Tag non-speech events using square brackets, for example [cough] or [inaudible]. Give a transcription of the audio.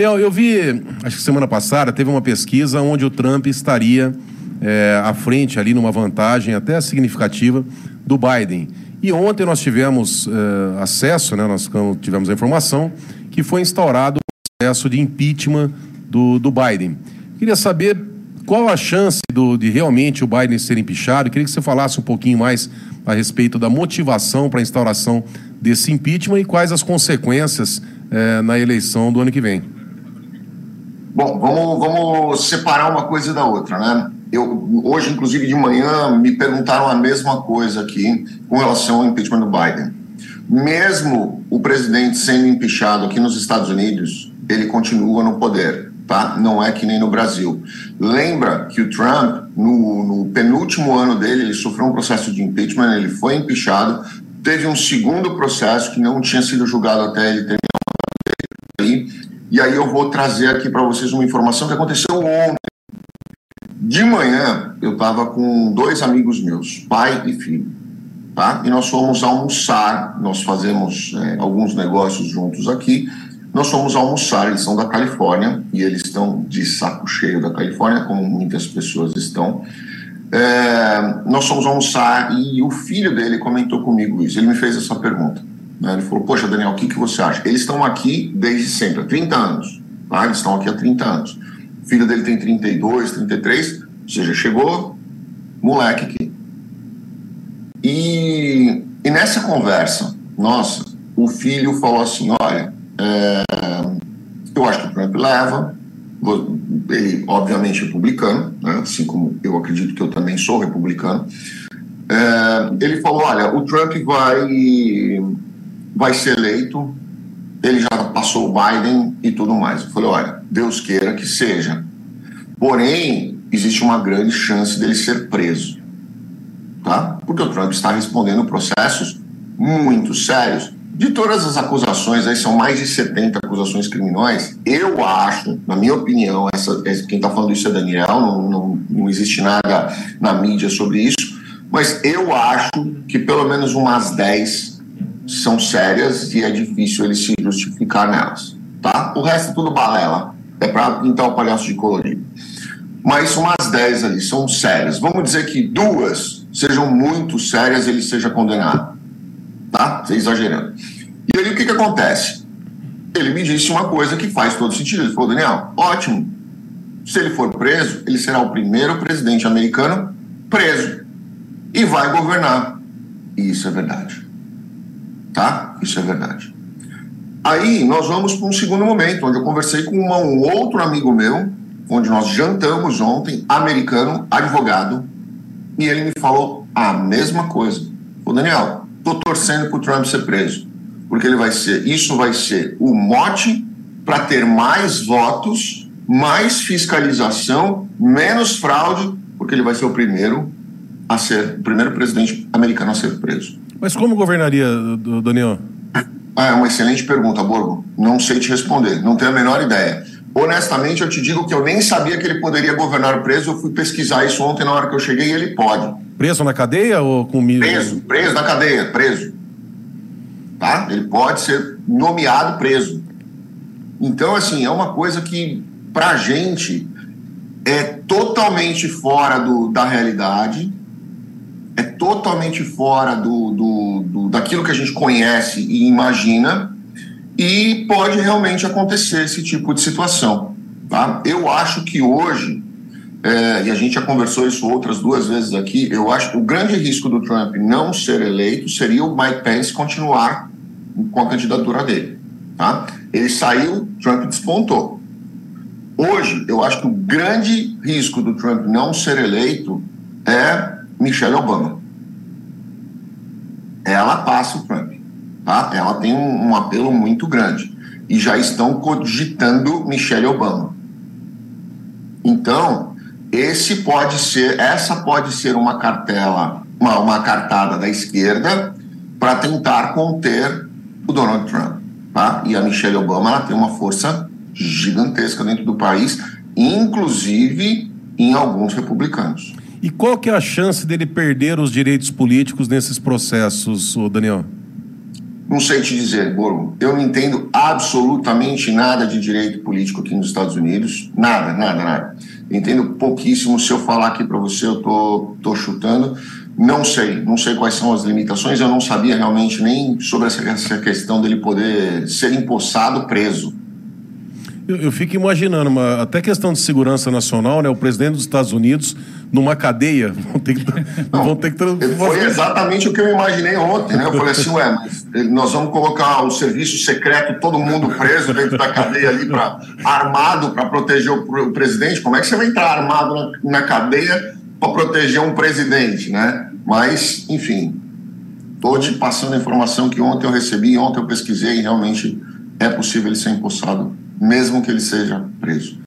Eu, eu vi, acho que semana passada, teve uma pesquisa onde o Trump estaria é, à frente ali numa vantagem até significativa do Biden. E ontem nós tivemos é, acesso, né, nós tivemos a informação que foi instaurado o processo de impeachment do, do Biden. Queria saber qual a chance do, de realmente o Biden ser empichado. Queria que você falasse um pouquinho mais a respeito da motivação para a instauração desse impeachment e quais as consequências é, na eleição do ano que vem. Bom, vamos, vamos separar uma coisa da outra, né? Eu, hoje, inclusive, de manhã, me perguntaram a mesma coisa aqui com relação ao impeachment do Biden. Mesmo o presidente sendo empichado aqui nos Estados Unidos, ele continua no poder, tá? Não é que nem no Brasil. Lembra que o Trump, no, no penúltimo ano dele, ele sofreu um processo de impeachment, ele foi empichado, teve um segundo processo que não tinha sido julgado até ele terminar e aí eu vou trazer aqui para vocês uma informação que aconteceu ontem. De manhã, eu estava com dois amigos meus, pai e filho, tá? E nós fomos almoçar, nós fazemos é, alguns negócios juntos aqui. Nós fomos almoçar, eles são da Califórnia e eles estão de saco cheio da Califórnia, como muitas pessoas estão. É, nós fomos almoçar e o filho dele comentou comigo isso. Ele me fez essa pergunta. Né? Ele falou: Poxa, Daniel, o que, que você acha? Eles estão aqui desde sempre, há 30 anos. Tá? Eles estão aqui há 30 anos. O filho dele tem 32, 33, ou seja, chegou moleque aqui. E, e nessa conversa, nossa, o filho falou assim: Olha, é, eu acho que o Trump leva. Ele, obviamente, é republicano, né? assim como eu acredito que eu também sou republicano. É, ele falou: Olha, o Trump vai vai ser eleito, ele já passou o Biden e tudo mais. Eu falei, olha, Deus queira que seja. Porém, existe uma grande chance dele ser preso, tá? Porque o Trump está respondendo processos muito sérios. De todas as acusações, aí são mais de 70 acusações criminosas, eu acho, na minha opinião, essa, quem está falando isso é Daniel, não, não, não existe nada na mídia sobre isso, mas eu acho que pelo menos umas 10 são sérias e é difícil ele se justificar nelas, tá? O resto é tudo balela, é para pintar o palhaço de colorido. Mas umas 10 ali são sérias. Vamos dizer que duas sejam muito sérias e ele seja condenado, tá? Você exagerando. E aí o que que acontece? Ele me disse uma coisa que faz todo sentido. Ele falou, Daniel, ótimo. Se ele for preso, ele será o primeiro presidente americano preso e vai governar. E isso é verdade tá? Isso é verdade. Aí nós vamos para um segundo momento, onde eu conversei com uma, um outro amigo meu, onde nós jantamos ontem, americano, advogado, e ele me falou a mesma coisa. Falou, Daniel, tô torcendo para o Trump ser preso, porque ele vai ser, isso vai ser o mote para ter mais votos, mais fiscalização, menos fraude, porque ele vai ser o primeiro a ser, o primeiro presidente americano a ser preso. Mas como governaria, Daniel? Ah, é uma excelente pergunta, Borgo. Não sei te responder, não tenho a menor ideia. Honestamente, eu te digo que eu nem sabia que ele poderia governar preso. Eu fui pesquisar isso ontem na hora que eu cheguei e ele pode. Preso na cadeia ou com Preso, preso na cadeia, preso. Tá? Ele pode ser nomeado preso. Então, assim, é uma coisa que, pra gente, é totalmente fora do, da realidade é totalmente fora do, do, do, daquilo que a gente conhece e imagina, e pode realmente acontecer esse tipo de situação. Tá? Eu acho que hoje, é, e a gente já conversou isso outras duas vezes aqui, eu acho que o grande risco do Trump não ser eleito seria o Mike Pence continuar com a candidatura dele. Tá? Ele saiu, Trump despontou. Hoje, eu acho que o grande risco do Trump não ser eleito é Michelle Obama. Ela passa o Trump, tá? Ela tem um, um apelo muito grande e já estão cogitando Michelle Obama. Então, esse pode ser, essa pode ser uma cartela, uma, uma cartada da esquerda para tentar conter o Donald Trump, tá? E a Michelle Obama ela tem uma força gigantesca dentro do país, inclusive em alguns republicanos. E qual que é a chance dele perder os direitos políticos nesses processos, Daniel? não sei te dizer, Borgo. Eu não entendo absolutamente nada de direito político aqui nos Estados Unidos. Nada, nada, nada. Entendo pouquíssimo. Se eu falar aqui para você, eu tô, tô chutando. Não sei, não sei quais são as limitações. Eu não sabia realmente nem sobre essa, essa questão dele poder ser empossado preso. Eu, eu fico imaginando, uma, até questão de segurança nacional, né? O presidente dos Estados Unidos numa cadeia. [laughs] Vão ter que, Não, vão ter que Foi exatamente o que eu imaginei ontem, né? Eu falei assim, ué, nós vamos colocar o serviço secreto, todo mundo preso dentro da cadeia ali, pra, armado para proteger o, o, presidente. Como é que você vai entrar armado na, na cadeia para proteger um presidente, né? Mas, enfim, estou te passando a informação que ontem eu recebi, ontem eu pesquisei e realmente é possível ele ser empossado mesmo que ele seja preso.